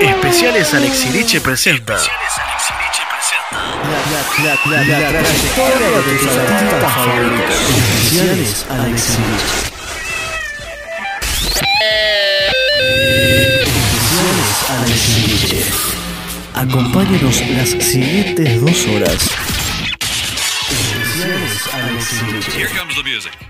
Especiales Alexiriche presenta. La, la, la. Especiales Alexirich. Especiales Acompáñenos las siguientes dos horas. Especiales Alexirich. Here comes the music.